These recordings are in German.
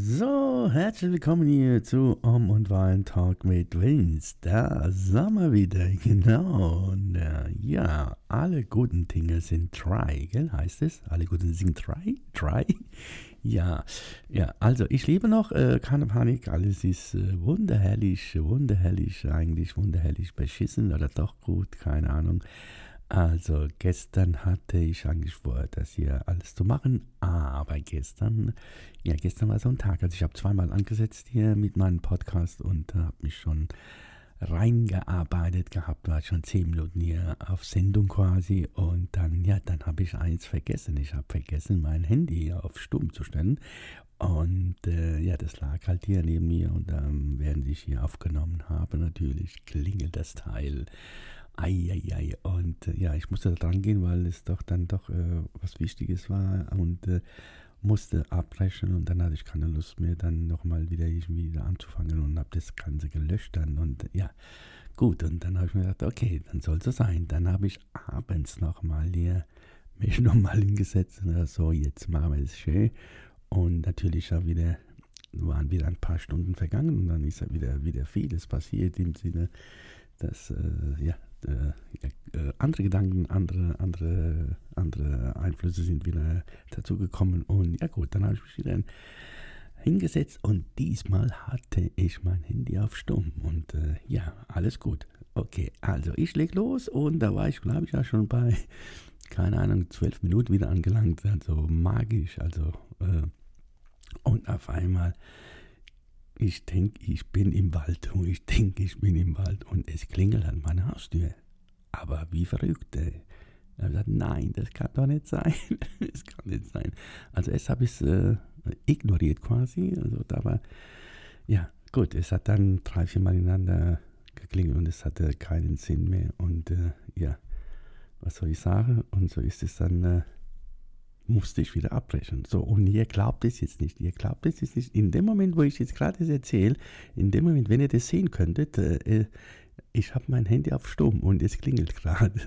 So, herzlich willkommen hier zu Om und Wein Talk mit Vince. Da sind wir wieder, genau. Und, äh, ja, alle guten Dinge sind drei, gell, heißt es? Alle guten Dinge sind drei? Drei? Ja, ja, also ich lebe noch, äh, keine Panik, alles ist äh, wunderherrlich, wunderherrlich, eigentlich wunderherrlich beschissen oder doch gut, keine Ahnung. Also gestern hatte ich eigentlich vor, das hier alles zu machen, aber gestern, ja, gestern war so ein Tag, also ich habe zweimal angesetzt hier mit meinem Podcast und habe mich schon reingearbeitet gehabt, war schon zehn Minuten hier auf Sendung quasi und dann, ja, dann habe ich eins vergessen. Ich habe vergessen, mein Handy auf Stumm zu stellen und äh, ja, das lag halt hier neben mir und ähm, während ich hier aufgenommen habe, natürlich klingelt das Teil. Eieiei. Und äh, ja, ich musste da dran gehen, weil es doch dann doch äh, was Wichtiges war und äh, musste abbrechen und dann hatte ich keine Lust mehr, dann nochmal wieder irgendwie da anzufangen und habe das Ganze gelöscht dann und ja, gut. Und dann habe ich mir gedacht, okay, dann soll es sein. Dann habe ich abends nochmal hier mich nochmal hingesetzt und so, jetzt machen wir es schön. Und natürlich auch wieder, waren wieder ein paar Stunden vergangen und dann ist ja wieder, wieder vieles passiert im Sinne, dass, äh, ja, äh, andere Gedanken, andere, andere, andere Einflüsse sind wieder dazugekommen. Und ja gut, dann habe ich mich wieder hingesetzt und diesmal hatte ich mein Handy auf Stumm. Und äh, ja, alles gut. Okay, also ich leg los und da war ich, glaube ich, ja schon bei, keine Ahnung, zwölf Minuten wieder angelangt. Also magisch, also äh, und auf einmal ich denke, ich bin im Wald und ich denke, ich bin im Wald und es klingelt an meiner Haustür. Aber wie verrückt. Ey. Ich habe gesagt, nein, das kann doch nicht sein. das kann nicht sein. Also erst habe ich es äh, ignoriert quasi. Also da war, ja, gut, es hat dann drei, vier Mal ineinander geklingelt und es hatte keinen Sinn mehr. Und äh, ja, was soll ich sagen? Und so ist es dann äh, musste ich wieder abbrechen. So, und ihr glaubt es jetzt nicht. Ihr glaubt es jetzt nicht. In dem Moment, wo ich jetzt gerade das erzähle, in dem Moment, wenn ihr das sehen könntet, äh, ich habe mein Handy auf Stumm und es klingelt gerade.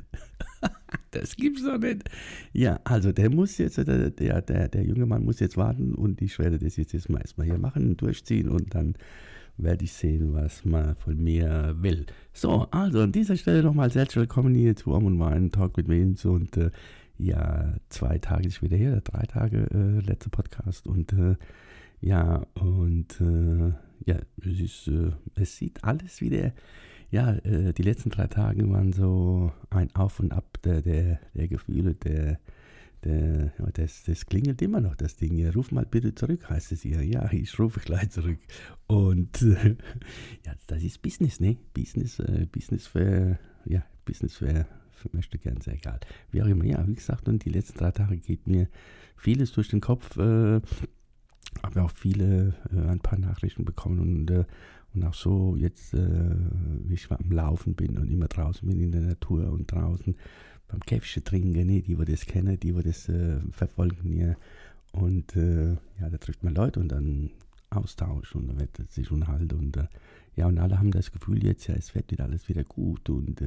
das gibt's doch nicht. Ja, also der muss jetzt, der, der, der, der junge Mann muss jetzt warten und ich werde das jetzt erstmal hier machen, durchziehen und dann werde ich sehen, was man von mir will. So, also an dieser Stelle nochmal herzlich willkommen hier zu Om und Wein, Talk mit Vince und äh, ja, zwei Tage ist wieder her, drei Tage äh, letzter Podcast und äh, ja, und äh, ja, es, ist, äh, es sieht alles wieder, ja, äh, die letzten drei Tage waren so ein Auf und Ab der, der, der Gefühle, der, der, ja, das, das klingelt immer noch, das Ding. Ja, ruf mal bitte zurück, heißt es ihr. Ja, ich rufe gleich zurück. Und ja, das ist Business, ne? Business, äh, Business für, ja, Business für, möchte gern, sehr egal. Wie auch immer, ja, wie gesagt, und die letzten drei Tage geht mir vieles durch den Kopf. Äh, habe auch viele, äh, ein paar Nachrichten bekommen und, äh, und auch so jetzt, äh, wie ich am Laufen bin und immer draußen bin in der Natur und draußen beim Käffchen trinken, ne, die, wir das kennen, die, wir das äh, verfolgen, ja. Und äh, ja, da trifft man Leute und dann Austausch und da wird sich unterhalten und äh, ja, und alle haben das Gefühl jetzt, ja, es wird wieder alles wieder gut und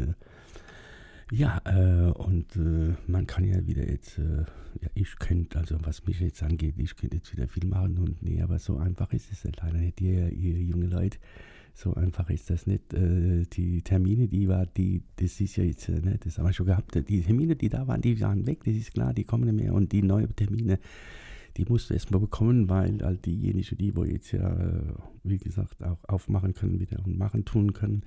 ja, äh, und äh, man kann ja wieder jetzt, äh, ja, ich könnte, also was mich jetzt angeht, ich könnte jetzt wieder viel machen und nee, aber so einfach ist es leider nicht, ihr, ihr junge Leute. So einfach ist das nicht. Äh, die Termine, die war, die, das ist ja jetzt, ne, das haben wir schon gehabt. Die Termine, die da waren, die waren weg, das ist klar, die kommen nicht mehr. Und die neuen Termine, die musst du erstmal bekommen, weil all diejenigen, die wo jetzt ja, wie gesagt, auch aufmachen können wieder und machen tun können,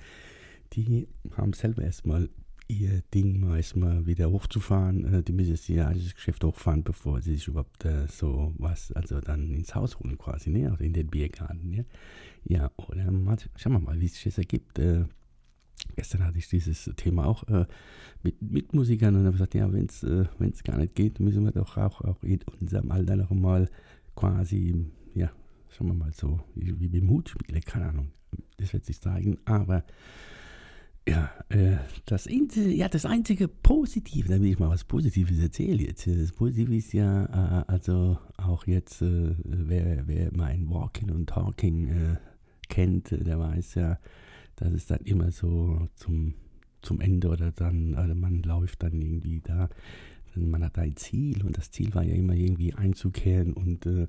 die haben selber erstmal ihr Ding mal erstmal wieder hochzufahren. Äh, die müssen jetzt ja das Geschäft hochfahren, bevor sie sich überhaupt äh, so was, also dann ins Haus holen quasi, ne? Oder in den Biergarten, ja. Ja, oder mal, schauen wir mal, wie sich das ergibt. Äh, gestern hatte ich dieses Thema auch äh, mit Mitmusikern und habe gesagt, ja, wenn es äh, gar nicht geht, müssen wir doch auch, auch in unserem Alter noch mal quasi, ja, schauen wir mal so, wie, wie Mut spielen, keine Ahnung, das wird sich zeigen, aber Ja, äh, das, ja, das einzige Positive, da will ich mal was Positives erzählen jetzt. Das Positive ist ja, äh, also auch jetzt, äh, wer, wer mein Walking und Talking äh, kennt, der weiß ja, dass es dann immer so zum, zum Ende oder dann, also man läuft dann irgendwie da, man hat ein Ziel und das Ziel war ja immer irgendwie einzukehren und äh,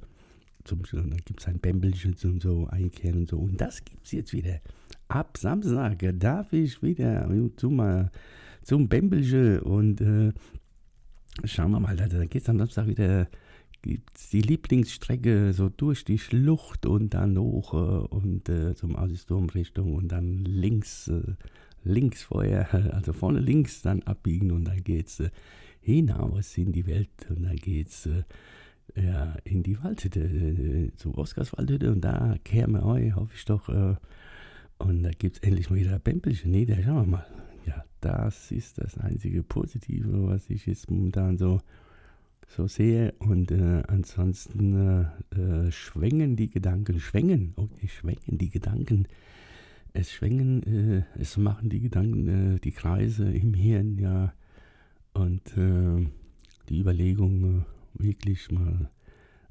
zum, dann gibt es ein Bämbelchen zum so einkehren und so. Und das gibt es jetzt wieder ab Samstag darf ich wieder zum, zum Bämbelche und äh, schauen wir mal, dann geht es am Samstag wieder, gibt's die Lieblingsstrecke so durch die Schlucht und dann hoch äh, und äh, zum Aussichtsturm-Richtung und dann links, äh, links vorher, also vorne links dann abbiegen und dann geht's äh, hinaus in die Welt und dann geht's äh, ja, in die Waldhütte, äh, zu Oscarswaldhütte und da euch, hoffe ich doch, und da gibt es endlich mal wieder Bämpelchen. Nee, da schauen wir mal. Ja, das ist das einzige Positive, was ich jetzt momentan so, so sehe. Und äh, ansonsten äh, äh, schwenken die Gedanken, schwenken, okay, schwenken die Gedanken. Es schwenken, äh, es machen die Gedanken, äh, die Kreise im Hirn, ja. Und äh, die Überlegung, wirklich mal,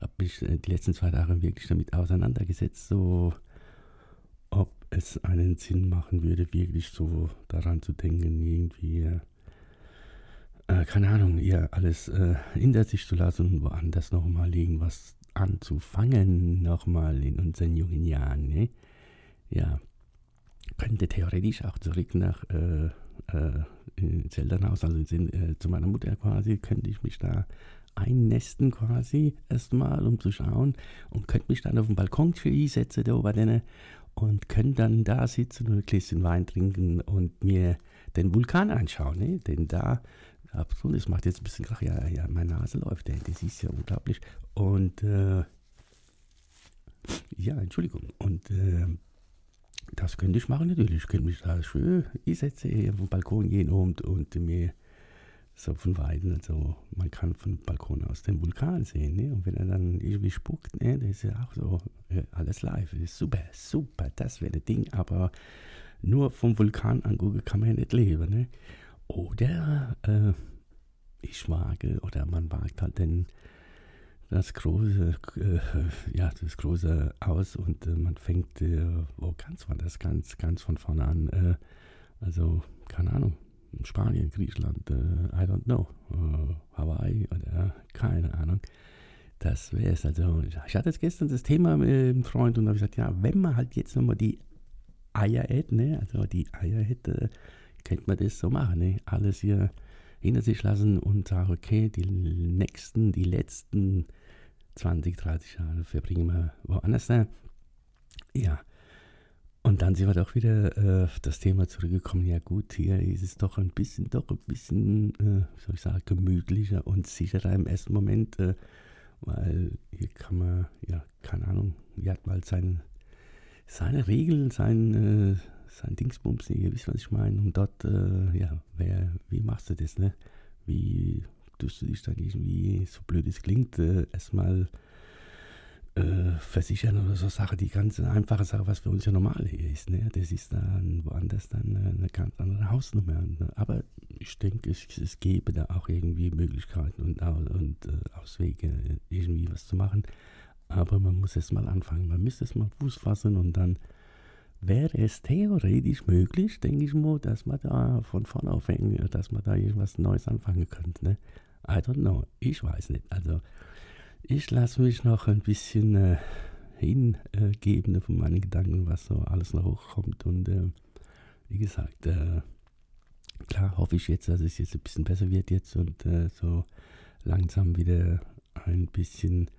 habe mich die letzten zwei Tage wirklich damit auseinandergesetzt, so ob es einen Sinn machen würde, wirklich so daran zu denken, irgendwie, äh, keine Ahnung, ihr alles äh, hinter sich zu lassen und woanders nochmal irgendwas anzufangen, nochmal in unseren jungen Jahren. Ne? Ja, könnte theoretisch auch zurück nach äh, äh, ins Elternhaus, also in, äh, zu meiner Mutter quasi, könnte ich mich da einnästen quasi erstmal, um zu schauen und könnte mich dann auf den Balkon setzen da bei denen und können dann da sitzen und ein Gläschen Wein trinken und mir den Vulkan anschauen. Ne? Denn da, absolut, das macht jetzt ein bisschen Krach, ja, ja, meine Nase läuft, das ist ja unglaublich. Und äh, ja, Entschuldigung. Und äh, das könnte ich machen natürlich. Ich könnte mich da schön hinsetzen, hier auf dem Balkon gehen und, und mir so von Weitem, also man kann vom Balkon aus den Vulkan sehen, ne? Und wenn er dann irgendwie spuckt, ne, das ist ja auch so alles live. Super, super, das wäre das Ding, aber nur vom Vulkan angucken kann man ja nicht leben, ne? Oder äh, ich wage, oder man wagt halt den, das große, äh, ja, das große aus und äh, man fängt, äh, wo ganz war das ganz, ganz von vorne an, äh, also keine Ahnung, Spanien, Griechenland, äh, I don't know, äh, Hawaii oder keine Ahnung. Das wäre es. Also, ich hatte jetzt gestern das Thema mit einem Freund und habe gesagt, ja, wenn man halt jetzt nochmal die Eier hätte, ne, also die Eier hätte, könnte man das so machen, ne, alles hier hinter sich lassen und sagen, okay, die nächsten, die letzten 20, 30 Jahre verbringen wir woanders. Ne? Ja, und dann sind wir doch wieder äh, auf das Thema zurückgekommen. Ja gut, hier ist es doch ein bisschen, doch ein bisschen, äh, soll ich sagen, gemütlicher und sicherer im ersten Moment, äh, weil hier kann man, ja, keine Ahnung, hier hat mal sein, seine Regeln, sein, äh, sein Dingsbums, ihr wisst, was ich meine. Und dort, äh, ja, wer, wie machst du das, ne? Wie tust du dich dann irgendwie, so blöd es klingt, äh, erstmal äh, versichern oder so Sache, die ganz einfache Sache, was für uns ja normal hier ist. Ne? Das ist dann woanders dann eine ganz andere Hausnummer. Ne? Aber ich denke, es, es gäbe da auch irgendwie Möglichkeiten und, und äh, Auswege, irgendwie was zu machen. Aber man muss erst mal anfangen. Man müsste es mal Fuß fassen und dann wäre es theoretisch möglich, denke ich mal, dass man da von vorne aufhängen, dass man da irgendwas Neues anfangen könnte. Ne? I don't know. Ich weiß nicht. Also ich lasse mich noch ein bisschen äh, hingeben äh, von meinen Gedanken, was so alles noch hochkommt. Und äh, wie gesagt, äh, klar hoffe ich jetzt, dass es jetzt ein bisschen besser wird jetzt und äh, so langsam wieder ein bisschen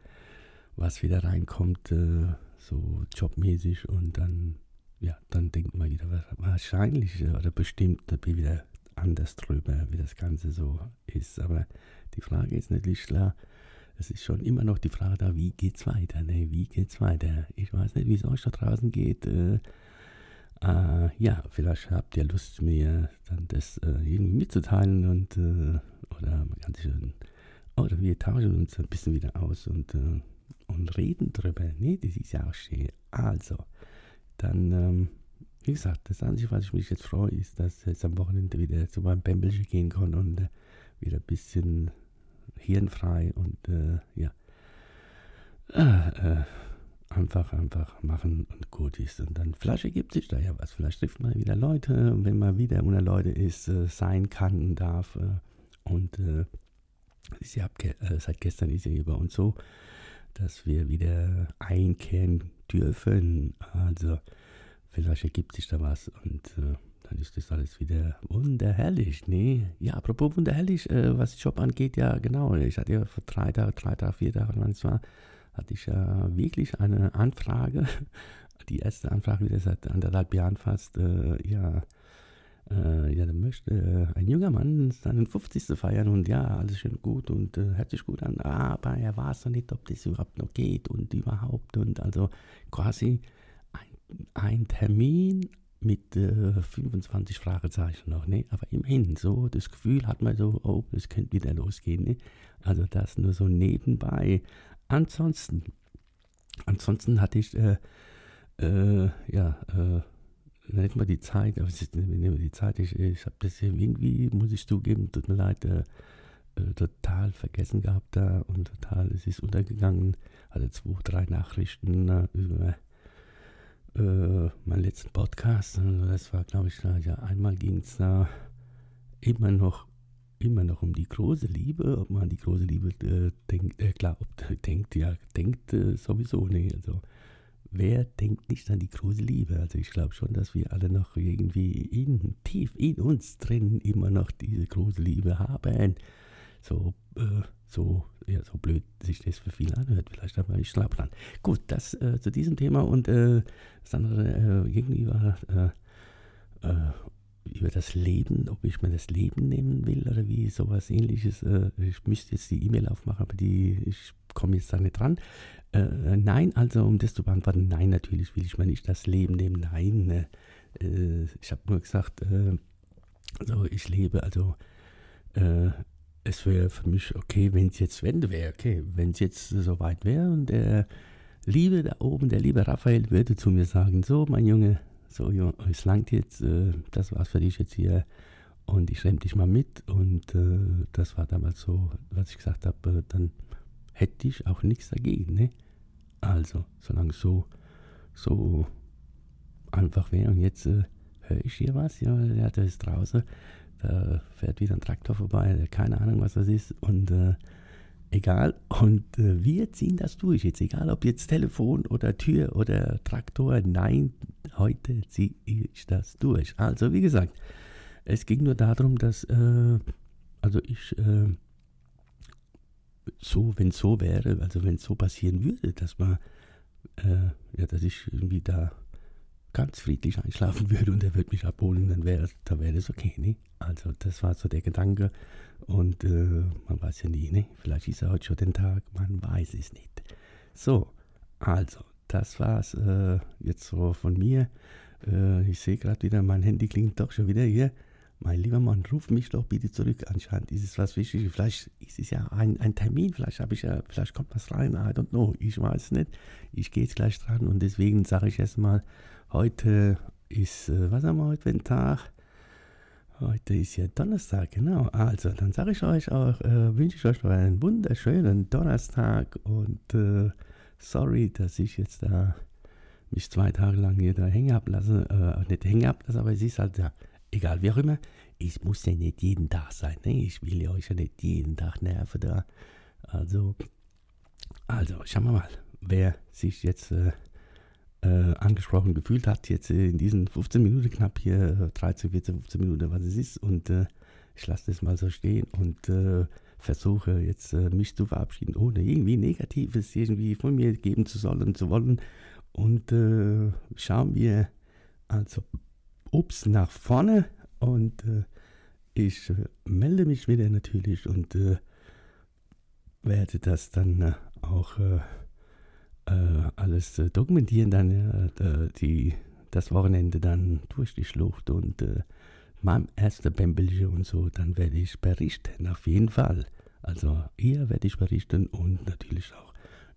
was wieder reinkommt, äh, so jobmäßig und dann, ja, dann denkt man wieder wahrscheinlich oder bestimmt wieder anders drüber, wie das Ganze so ist. Aber die Frage ist natürlich klar, es ist schon immer noch die Frage da, wie geht's weiter? Ne? Wie geht's weiter? Ich weiß nicht, wie es euch da draußen geht. Äh, äh, ja, vielleicht habt ihr Lust, mir dann das äh, irgendwie mitzuteilen und äh, oder man kann sich oder wir tauschen uns ein bisschen wieder aus und, äh, und reden drüber. Ne, das ist ja auch schön. Also, dann ähm, wie gesagt, das Einzige, was ich mich jetzt freue, ist, dass ich jetzt am Wochenende wieder zu meinem Bämbelchen gehen kann und äh, wieder ein bisschen hirnfrei und äh, ja, äh, einfach, einfach machen und gut ist. Und dann vielleicht ergibt sich da ja was. Vielleicht trifft man wieder Leute, wenn man wieder unter Leute ist, äh, sein kann, darf. Äh, und äh, ja, äh, seit gestern ist ja bei uns so, dass wir wieder einkehren dürfen. Also vielleicht ergibt sich da was und äh, dann ist das alles wieder wunderherrlich, ne? Ja, apropos wunderherrlich, äh, was Job angeht, ja genau, ich hatte ja vor drei Tagen, drei Tagen, vier Tagen, war, hatte ich ja wirklich eine Anfrage, die erste Anfrage wieder seit anderthalb Jahren fast, äh, ja, äh, ja, da möchte äh, ein junger Mann seinen 50. feiern und ja, alles schön gut und äh, hört sich gut an, aber er weiß noch nicht, ob das überhaupt noch geht und überhaupt und also quasi ein Termin mit äh, 25 Fragezeichen noch, ne? Aber immerhin, so das Gefühl hat man so, oh, das könnte wieder losgehen, ne? Also das nur so nebenbei. Ansonsten, ansonsten hatte ich, äh, äh, ja, äh, nicht mal die Zeit, aber es ist nicht mehr die Zeit. Ich, ich habe das irgendwie, muss ich zugeben, tut mir leid, äh, äh, total vergessen gehabt da und total, es ist untergegangen. Hatte zwei, drei Nachrichten äh, über äh, meinen letzten Podcast. Das war, glaube ich, ja, einmal ging es da immer noch immer noch um die große Liebe, ob man die große Liebe äh, denkt, äh, glaubt, denkt, ja, denkt äh, sowieso, nee, also wer denkt nicht an die große Liebe? Also ich glaube schon, dass wir alle noch irgendwie in, tief in uns drin immer noch diese große Liebe haben. So, äh, so, ja, so blöd sich das für viele anhört, vielleicht aber ich glaube dran. Gut, das äh, zu diesem Thema und äh, das andere äh, gegenüber äh, äh, über das Leben, ob ich mir das Leben nehmen will oder wie sowas ähnliches. Äh, ich müsste jetzt die E-Mail aufmachen, aber die, ich komme jetzt da nicht dran. Nein, also um das zu beantworten, nein, natürlich will ich mir nicht das Leben nehmen. Nein, äh, ich habe nur gesagt, also ich lebe, also es wäre für mich okay, wenn es jetzt Wende wäre, okay, wenn es jetzt so weit wäre und der Liebe da oben, der liebe Raphael würde zu mir sagen, so mein Junge, so, es langt jetzt, äh, das war's für dich jetzt hier und ich schreib dich mal mit und äh, das war damals so, was ich gesagt habe, äh, dann hätte ich auch nichts dagegen, ne? Also, solange es so, so einfach wäre und jetzt äh, höre ich hier was, ja, der ist draußen, da fährt wieder ein Traktor vorbei, keine Ahnung, was das ist und äh, egal. Und äh, wir ziehen das durch. Jetzt egal, ob jetzt Telefon oder Tür oder Traktor. Nein, heute ziehe ich das durch. Also, wie gesagt, es ging nur darum, dass, äh, also ich, äh, so, wenn es so wäre, also wenn es so passieren würde, dass man, äh, ja, dass ich irgendwie da ganz friedlich einschlafen würde und er würde mich abholen, dann wäre dann wär das okay, ne? Also das war so der Gedanke und äh, man weiß ja nie, ne? Vielleicht ist er heute schon den Tag, man weiß es nicht. So, also, das war's äh, jetzt so von mir. Äh, ich sehe gerade wieder, mein Handy klingt doch schon wieder hier. Mein lieber Mann, ruf mich doch bitte zurück. Anscheinend ist es was Wichtiges. Vielleicht ist es ja ein, ein Termin. Vielleicht habe ich ja, vielleicht kommt was rein. I don't know. Ich weiß nicht. Ich gehe jetzt gleich dran und deswegen sage ich erstmal, heute ist, äh, was haben wir heute für einen Tag? Heute ist ja Donnerstag, genau. Also, dann sage ich euch auch, äh, wünsche ich euch einen wunderschönen Donnerstag und äh, sorry, dass ich jetzt da mich zwei Tage lang hier da hängen ablasse, äh, nicht hängen ablasse, aber es ist halt ja egal wie auch immer, ich muss ja nicht jeden Tag sein. Ne? Ich will ja euch ja nicht jeden Tag nerven da. Also, also schauen wir mal, wer sich jetzt äh, äh, angesprochen gefühlt hat, jetzt in diesen 15 Minuten knapp hier, 13, 14, 15 Minuten, was es ist. Und äh, ich lasse das mal so stehen und äh, versuche jetzt äh, mich zu verabschieden, ohne irgendwie Negatives irgendwie von mir geben zu sollen, zu wollen. Und äh, schauen wir also Ups nach vorne und äh, ich äh, melde mich wieder natürlich und äh, werde das dann äh, auch äh, äh, alles dokumentieren, dann die, das Wochenende dann durch die Schlucht und meinem ersten Bämbelchen und so, dann werde ich berichten, auf jeden Fall. Also hier werde ich berichten und natürlich auch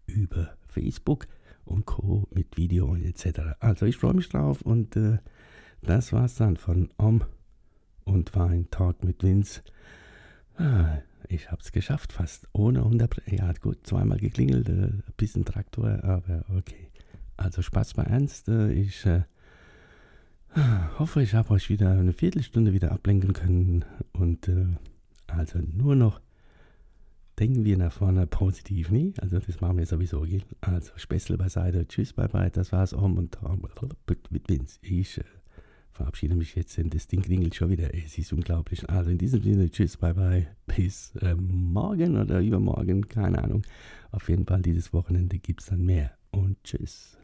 über Facebook und Co. mit Video und etc. Also ich freue mich drauf und das war's dann von Om und Wein Talk mit Vince. Ah, ich hab's geschafft, fast ohne Unterbrechung. Ja, gut, zweimal geklingelt, äh, ein bisschen Traktor, aber okay. Also Spaß bei Ernst. Äh, ich äh, hoffe, ich habe euch wieder eine Viertelstunde wieder ablenken können. Und äh, also nur noch denken wir nach vorne positiv, nie? Also das machen wir sowieso, gell? Also Späßle beiseite, tschüss, bye bye, das war's Om und mit Vince. Ich äh, verabschiede mich jetzt, denn das Ding klingelt schon wieder. Es ist unglaublich. Also in diesem Sinne, tschüss, bye bye, bis äh, morgen oder übermorgen, keine Ahnung. Auf jeden Fall dieses Wochenende gibt es dann mehr und tschüss.